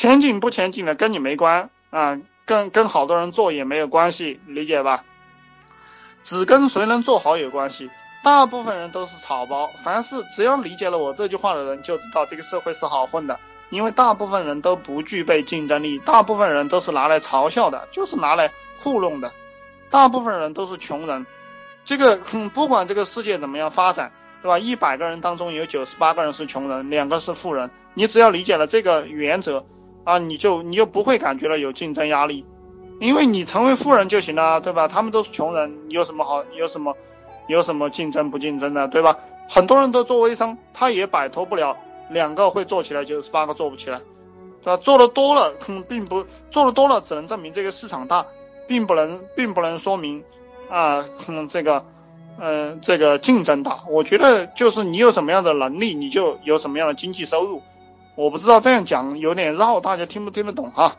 前景不前景的跟你没关啊，跟跟好多人做也没有关系，理解吧？只跟谁能做好有关系。大部分人都是草包，凡是只要理解了我这句话的人，就知道这个社会是好混的。因为大部分人都不具备竞争力，大部分人都是拿来嘲笑的，就是拿来糊弄的。大部分人都是穷人。这个，不管这个世界怎么样发展，对吧？一百个人当中有九十八个人是穷人，两个是富人。你只要理解了这个原则啊，你就你就不会感觉到有竞争压力，因为你成为富人就行了，对吧？他们都是穷人，你有什么好？有什么？有什么竞争不竞争的，对吧？很多人都做微商，他也摆脱不了两个会做起来，就是八个做不起来，对吧？做的多了，并不做的多了，只能证明这个市场大，并不能，并不能说明啊，这个，嗯，这个竞争大。我觉得就是你有什么样的能力，你就有什么样的经济收入。我不知道这样讲有点绕，大家听不听得懂哈？